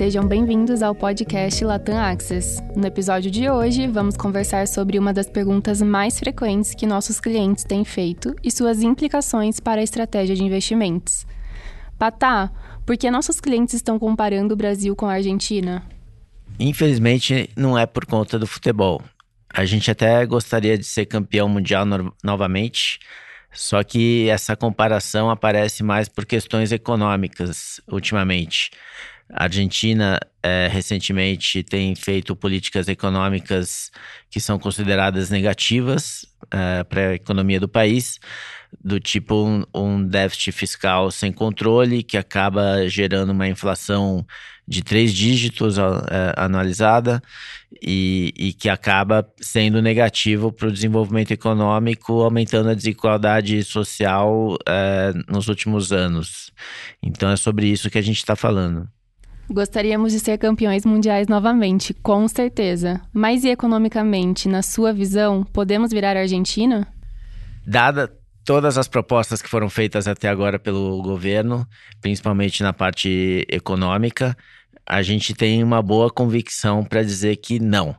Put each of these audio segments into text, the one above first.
sejam bem-vindos ao podcast Latam Access. No episódio de hoje, vamos conversar sobre uma das perguntas mais frequentes que nossos clientes têm feito e suas implicações para a estratégia de investimentos. Patá, por que nossos clientes estão comparando o Brasil com a Argentina? Infelizmente, não é por conta do futebol. A gente até gostaria de ser campeão mundial no novamente, só que essa comparação aparece mais por questões econômicas ultimamente. A Argentina é, recentemente tem feito políticas econômicas que são consideradas negativas é, para a economia do país, do tipo um, um, déficit fiscal sem controle, que acaba gerando uma inflação de três dígitos é, anualizada e, e, que acaba sendo negativo para o desenvolvimento econômico, aumentando a desigualdade social é, nos últimos anos. Então é sobre isso que a gente está falando. Gostaríamos de ser campeões mundiais novamente, com certeza. Mas e economicamente, na sua visão, podemos virar Argentina? Dada todas as propostas que foram feitas até agora pelo governo, principalmente na parte econômica, a gente tem uma boa convicção para dizer que não.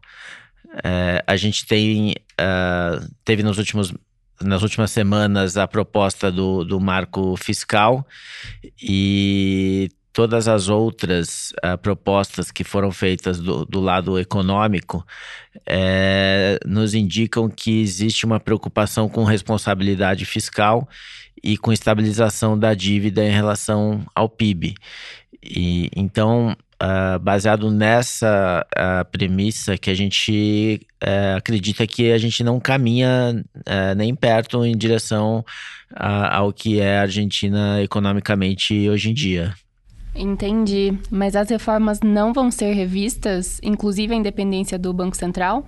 É, a gente tem uh, teve nos últimos nas últimas semanas a proposta do, do marco fiscal e todas as outras uh, propostas que foram feitas do, do lado econômico é, nos indicam que existe uma preocupação com responsabilidade fiscal e com estabilização da dívida em relação ao PIB. E, então, uh, baseado nessa uh, premissa que a gente acredita que a gente não caminha nem perto em direção ao que é a Argentina economicamente hoje em dia. Entendi. Mas as reformas não vão ser revistas, inclusive a independência do Banco Central?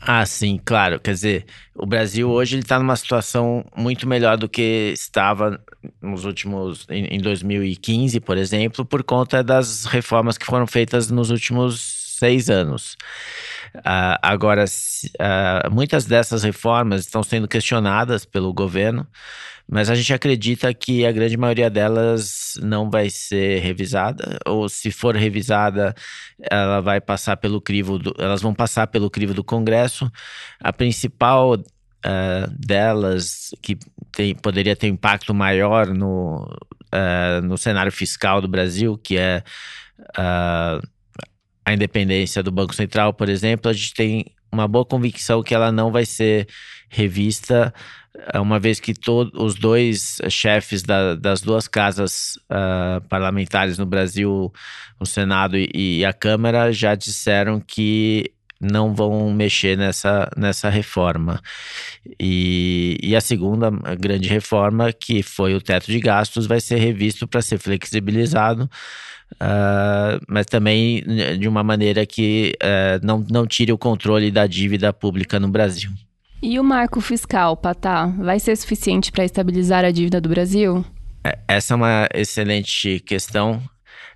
Ah, sim, claro. Quer dizer, o Brasil hoje está numa situação muito melhor do que estava nos últimos. Em, em 2015, por exemplo, por conta das reformas que foram feitas nos últimos seis anos. Uh, agora, uh, muitas dessas reformas estão sendo questionadas pelo governo, mas a gente acredita que a grande maioria delas não vai ser revisada, ou se for revisada, ela vai passar pelo crivo, do, elas vão passar pelo crivo do Congresso. A principal uh, delas, que tem, poderia ter impacto maior no, no cenário fiscal do Brasil, que é a independência do Banco Central, por exemplo, a gente tem uma boa convicção que ela não vai ser revista, eh, uma vez que todos os dois chefes da, das duas casas uh, parlamentares no Brasil, o Senado e, e, a Câmara, já disseram que não vão mexer nessa, nessa reforma. E, e a segunda grande reforma, que foi o teto de gastos, vai ser revisto para ser flexibilizado Uh, mas também né, de uma maneira que uh, não, não tire o controle da dívida pública no Brasil. E o marco fiscal, Patá, vai ser suficiente para estabilizar a dívida do Brasil? É, essa é uma excelente questão.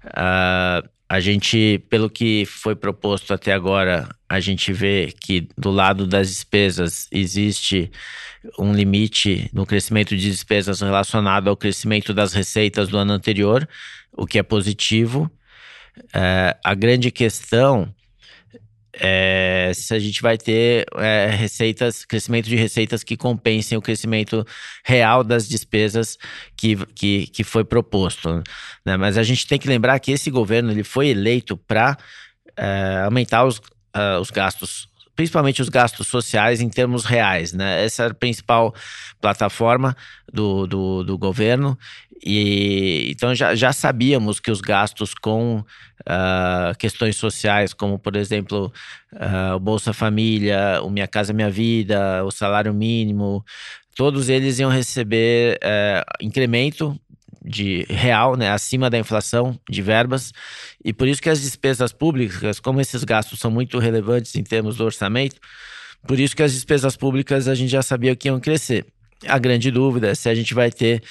Uh, a gente, pelo que foi proposto até agora, a gente vê que do lado das despesas existe um limite no crescimento de despesas relacionado ao crescimento das receitas do ano anterior, o que é positivo. É, a grande questão é se a gente vai ter é, receitas, crescimento de receitas que compensem o crescimento real das despesas que, que, que foi proposto. Né? Mas a gente tem que lembrar que esse governo ele foi eleito para é, aumentar os, uh, os gastos principalmente os gastos sociais em termos reais, né? Essa é a principal plataforma do, do, do governo e então já, já sabíamos que os gastos com uh, questões sociais, como por exemplo uh, o Bolsa Família, o Minha Casa Minha Vida, o salário mínimo, todos eles iam receber uh, incremento de real, né, acima da inflação de verbas, e por isso que as despesas públicas, como esses gastos são muito relevantes em termos do orçamento, por isso que as despesas públicas a gente já sabia que iam crescer. A grande dúvida é se a gente vai ter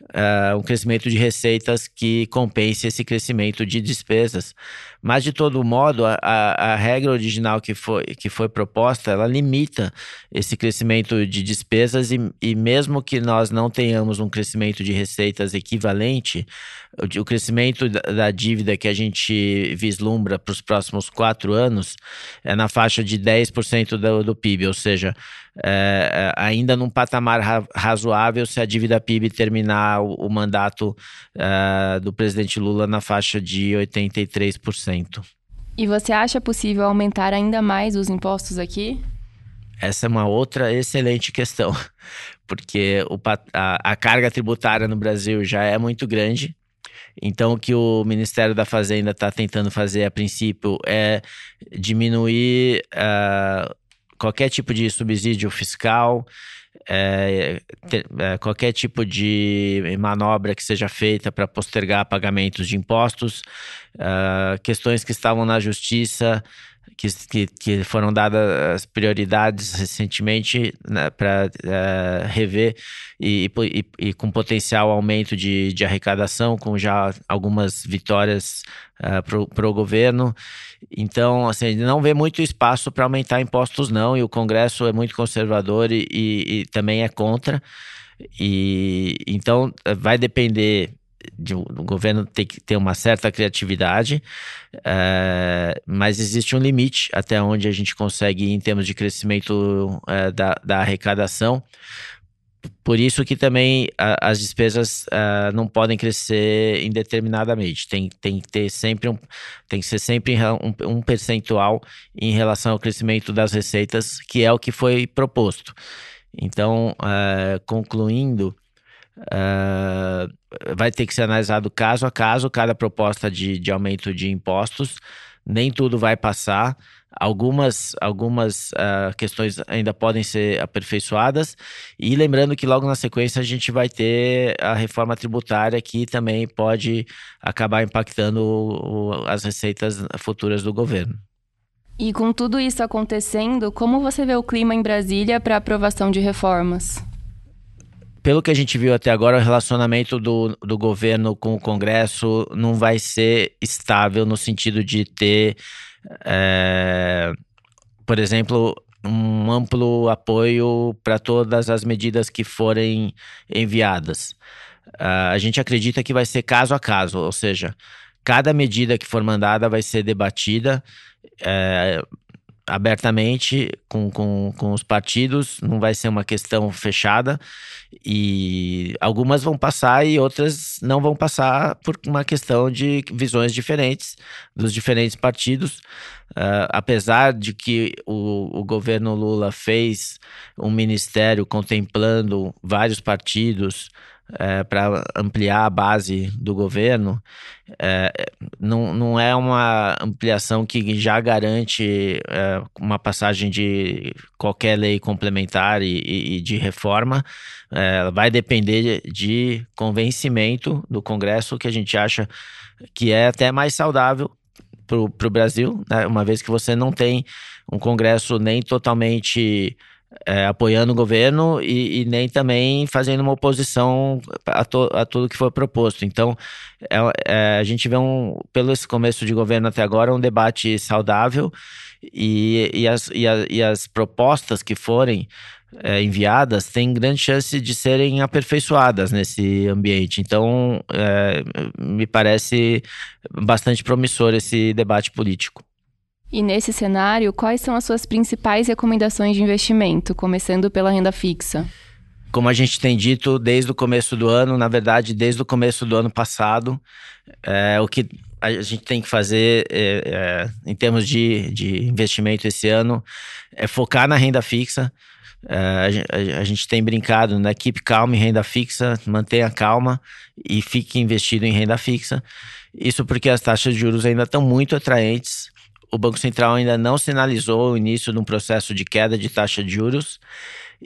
uh, um crescimento de receitas que compense esse crescimento de despesas. Mas, de todo modo, a, a, a, regra original que foi, que foi proposta, ela limita esse crescimento de despesas e, e mesmo que nós não tenhamos um crescimento de receitas equivalente, o, o crescimento da, da, dívida que a gente vislumbra para os próximos quatro anos é na faixa de 10% do, do PIB, ou seja, é, é, ainda num patamar ra razoável se a dívida PIB terminar o, o mandato é, do presidente Lula na faixa de 83%. E você acha possível aumentar ainda mais os impostos aqui? Essa é uma outra excelente questão, porque o, a, a carga tributária no Brasil já é muito grande. Então, o que o Ministério da Fazenda está tentando fazer a princípio é diminuir uh, qualquer tipo de subsídio fiscal, é, é, qualquer tipo de manobra que seja feita para postergar pagamentos de impostos, uh, questões que estavam na justiça, que, que, foram dadas prioridades recentemente né, para uh, é, rever e, e, e, com potencial aumento de, de arrecadação, com já algumas vitórias uh, para o governo. Então, assim, não vê muito espaço para aumentar impostos, não, e o Congresso é muito conservador e, e também é contra. E então vai depender de, o governo tem que ter uma certa criatividade, é, mas existe um limite até onde a gente consegue ir em termos de crescimento é, da, da arrecadação. Por isso que também a, as despesas uh, não podem crescer indeterminadamente. Tem, tem que ter sempre um, tem que ser sempre um, um percentual em relação ao crescimento das receitas, que é o que foi proposto. Então, concluindo, uh, vai ter que ser analisado caso a caso cada proposta de, de aumento de impostos. Nem tudo vai passar. Algumas, algumas uh, questões ainda podem ser aperfeiçoadas. E lembrando que logo na sequência a gente vai ter a reforma tributária que também pode acabar impactando o, as receitas futuras do governo. E com tudo isso acontecendo, como você vê o clima em Brasília para aprovação de reformas? Pelo que a gente viu até agora, o relacionamento do, do governo com o Congresso não vai ser estável no sentido de ter, é, por exemplo, um amplo apoio para todas as medidas que forem enviadas. Uh, a gente acredita que vai ser caso a caso, ou seja, cada medida que for mandada vai ser debatida. É, abertamente com, com, com os partidos, não vai ser uma questão fechada e algumas vão passar e outras não vão passar por uma questão de visões diferentes dos diferentes partidos. Uh, apesar de que o, o governo Lula fez um ministério contemplando vários partidos, é, para ampliar a base do governo, é, não, não é uma ampliação que já garante é, uma passagem de qualquer lei complementar e, e de reforma. É, vai depender de, de convencimento do Congresso, que a gente acha que é até mais saudável para o Brasil, né? uma vez que você não tem um Congresso nem totalmente é, apoiando o governo e, e, nem também fazendo uma oposição a, to, a tudo que foi proposto. Então, é, é, a gente vê, um, pelo esse começo de governo até agora, um debate saudável e, e, as, e, a, e as propostas que forem é, enviadas têm grande chance de serem aperfeiçoadas nesse ambiente. Então, é, me parece bastante promissor esse debate político. E nesse cenário, quais são as suas principais recomendações de investimento, começando pela renda fixa? Como a gente tem dito desde o começo do ano, na verdade, desde o começo do ano passado, é, o que a gente tem que fazer é, é, em termos de, de investimento esse ano é focar na renda fixa. É, a, gente tem brincado, né? Keep calm em renda fixa, mantenha calma e fique investido em renda fixa. Isso porque as taxas de juros ainda estão muito atraentes o Banco Central ainda não sinalizou o início de um processo de queda de taxa de juros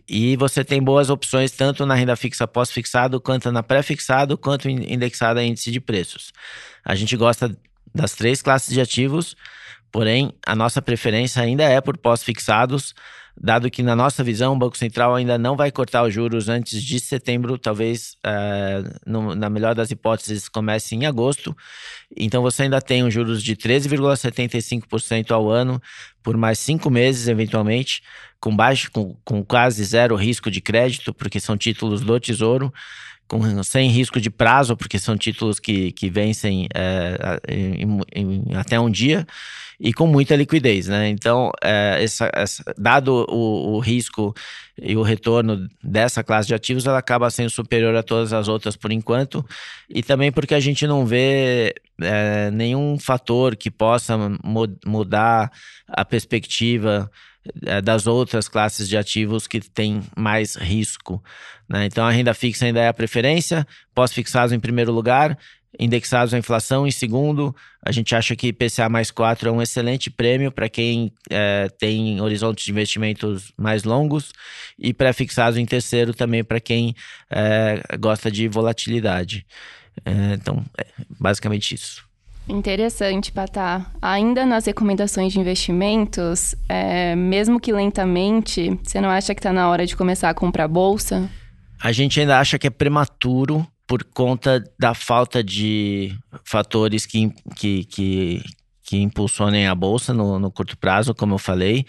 e você tem boas opções tanto na renda fixa pós-fixado, quanto na pré-fixado, quanto indexada a índice de preços. A gente gosta das três classes de ativos, porém a nossa preferência ainda é por pós-fixados, dado que, na nossa visão, o Banco Central ainda não vai cortar os juros antes de setembro, talvez, é, no, na melhor das hipóteses, comece em agosto. Então, você ainda tem um juros de 13,75% ao ano por mais cinco meses, eventualmente, com baixo, com, com quase zero risco de crédito, porque são títulos do Tesouro com, sem risco de prazo, porque são títulos que, que vencem é, em, em, até um dia, e com muita liquidez. Né? Então, é, essa, essa, dado o, o, risco e o retorno dessa classe de ativos, ela acaba sendo superior a todas as outras por enquanto, e também porque a gente não vê é, nenhum fator que possa mudar a perspectiva das outras classes de ativos que têm mais risco. Né? Então a renda fixa ainda é a preferência, pós-fixados em primeiro lugar, indexados à inflação em segundo. A gente acha que IPCA mais 4 é um excelente prêmio para quem é, tem horizontes de investimentos mais longos e pré-fixados em terceiro também para quem é, gosta de volatilidade. É, então, é basicamente isso. Interessante, Patá. Ainda nas recomendações de investimentos, é, mesmo que lentamente, você não acha que está na hora de começar a comprar bolsa? A gente ainda acha que é prematuro por conta da falta de fatores que, que, que, que impulsionem a bolsa no, no curto prazo, como eu falei.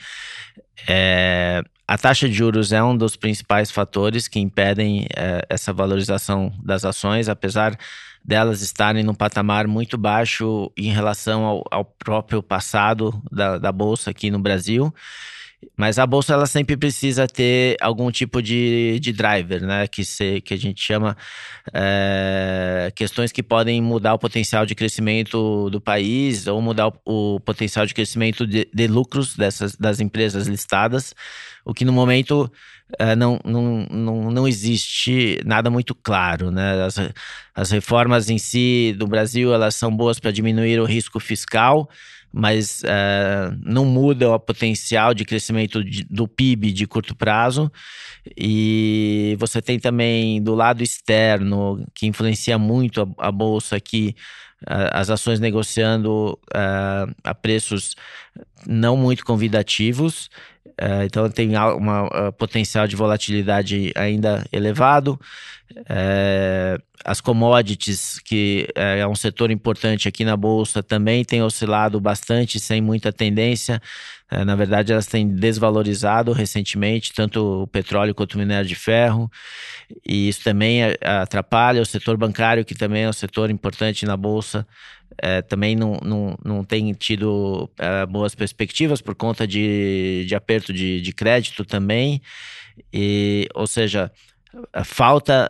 É, a taxa de juros é um dos principais fatores que impedem é, essa valorização das ações, apesar delas estarem num patamar muito baixo em relação ao, ao próprio passado da, da bolsa aqui no Brasil. Mas a bolsa ela sempre precisa ter algum tipo de, de driver, né? Que, se, que a gente chama é, questões que podem mudar o potencial de crescimento do país ou mudar o, o potencial de crescimento de, de, lucros dessas das empresas listadas, o que no momento é, não, não, não, não existe nada muito claro, né? As, as reformas em si do Brasil elas são boas para diminuir o risco fiscal mas uh, não muda o potencial de crescimento de, do PIB de curto prazo. E você tem também do lado externo, que influencia muito a, a bolsa aqui, as ações negociando uh, a preços não muito convidativos. Então tem um potencial de volatilidade ainda elevado. É, as commodities, que é, é um setor importante aqui na Bolsa, também tem oscilado bastante, sem muita tendência. É, na verdade, elas têm desvalorizado recentemente, tanto o petróleo quanto o minério de ferro, e isso também é, atrapalha o setor bancário, que também é um setor importante na Bolsa. É, também não, não, não tem tido é, boas perspectivas por conta de, de aperto de, de crédito também. E, ou seja, falta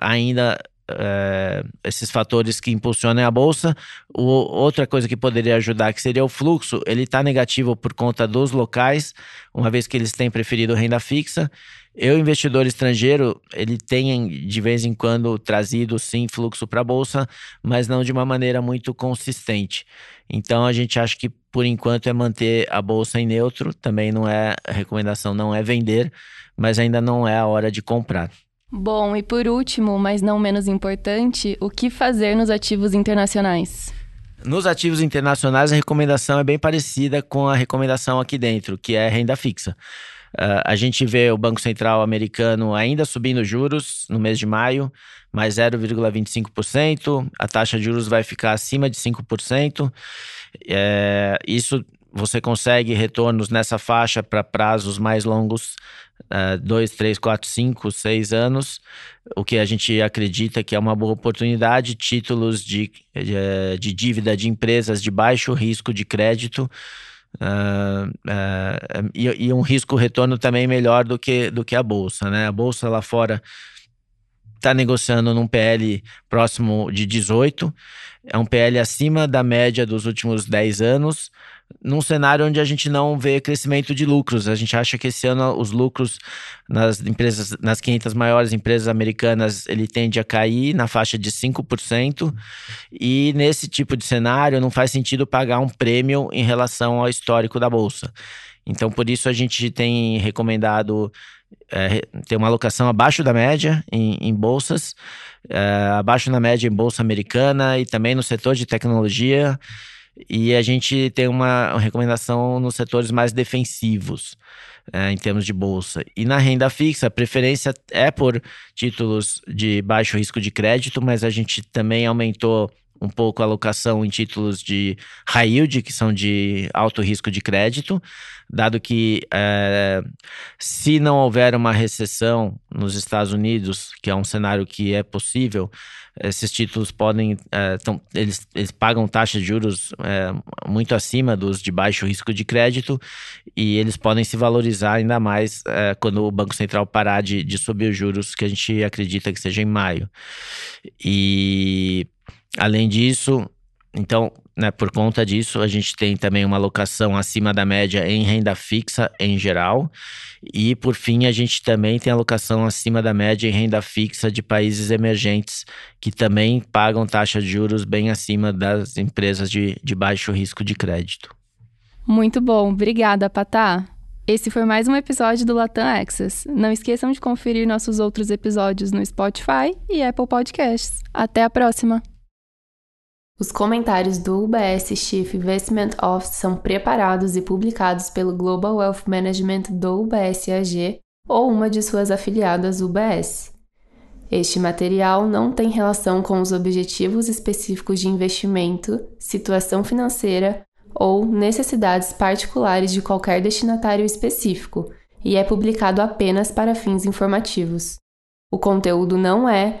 ainda uh, esses fatores que impulsionam a bolsa. O, outra coisa que poderia ajudar, que seria o fluxo, ele está negativo por conta dos locais, uma vez que eles têm preferido renda fixa. Eu, investidor estrangeiro, ele tem de vez em quando trazido sim fluxo para a bolsa, mas não de uma maneira muito consistente. Então a gente acha que por enquanto é manter a bolsa em neutro. Também não é a recomendação, não é vender, mas ainda não é a hora de comprar. Bom, e por último, mas não menos importante, o que fazer nos ativos internacionais? Nos ativos internacionais, a recomendação é bem parecida com a recomendação aqui dentro, que é renda fixa. Uh, a gente vê o Banco Central americano ainda subindo juros no mês de maio, mais 0,25%. A taxa de juros vai ficar acima de 5%. É, isso você consegue retornos nessa faixa para prazos mais longos, uh, dois, três, quatro, cinco, seis anos, o que a gente acredita que é uma boa oportunidade, títulos de, de, eh, de dívida de empresas de baixo risco de crédito, Uh, uh, e, e, um risco retorno também melhor do que, do que a bolsa, né? A bolsa lá fora está negociando num PL próximo de 18, é um PL acima da média dos últimos 10 anos, num cenário onde a gente não vê crescimento de lucros. A gente acha que esse ano os lucros nas empresas, nas 500 maiores empresas americanas, ele tende a cair na faixa de 5%. E nesse tipo de cenário não faz sentido pagar um prêmio em relação ao histórico da bolsa. Então, por isso a gente tem recomendado é, ter uma alocação abaixo da média em, em bolsas, é, abaixo da média em bolsa americana e também no setor de tecnologia e a gente tem uma recomendação nos setores mais defensivos. É, em termos de bolsa. E na renda fixa, a preferência é por títulos de baixo risco de crédito, mas a gente também aumentou um pouco a alocação em títulos de high yield, que são de alto risco de crédito, dado que é, se não houver uma recessão nos Estados Unidos, que é um cenário que é possível, esses títulos podem, é, tão, eles, eles pagam taxas de juros é, muito acima dos de baixo risco de crédito e eles podem se valorizar ainda mais quando o Banco Central parar de, de subir os juros, que a gente acredita que seja em maio. E Além disso, então, né, por conta disso, a gente tem também uma alocação acima da média em renda fixa em geral. E, por fim, a gente também tem alocação acima da média em renda fixa de países emergentes, que também pagam taxa de juros bem acima das empresas de, de baixo risco de crédito. Muito bom, obrigada, Patá. Esse foi mais um episódio do Latam Access. Não esqueçam de conferir nossos outros episódios no Spotify e Apple Podcasts. Até a próxima! Os comentários do UBS Chief Investment Office são preparados e publicados pelo Global Wealth Management do UBS AG ou uma de suas afiliadas UBS. Este material não tem relação com os objetivos específicos de investimento, situação financeira ou necessidades particulares de qualquer destinatário específico e é publicado apenas para fins informativos. O conteúdo não é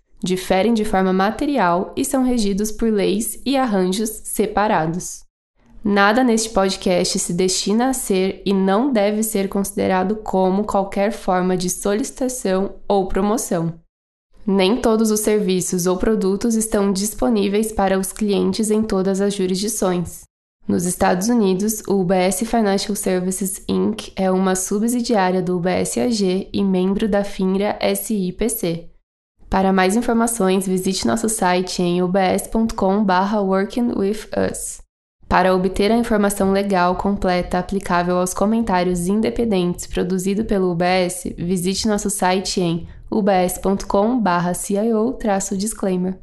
diferem de forma material e são regidos por leis e arranjos separados. Nada neste podcast se destina a ser e não deve ser considerado como qualquer forma de solicitação ou promoção. Nem todos os serviços ou produtos estão disponíveis para os clientes em todas as jurisdições. Nos Estados Unidos, o UBS Financial Services Inc. é uma subsidiária do UBS AG e membro da FINRA SIPC. Para mais informações, visite nosso site em ubs.com/workingwithus. Para obter a informação legal completa aplicável aos comentários independentes produzido pelo UBS, visite nosso site em ubs.com/cio-disclaimer.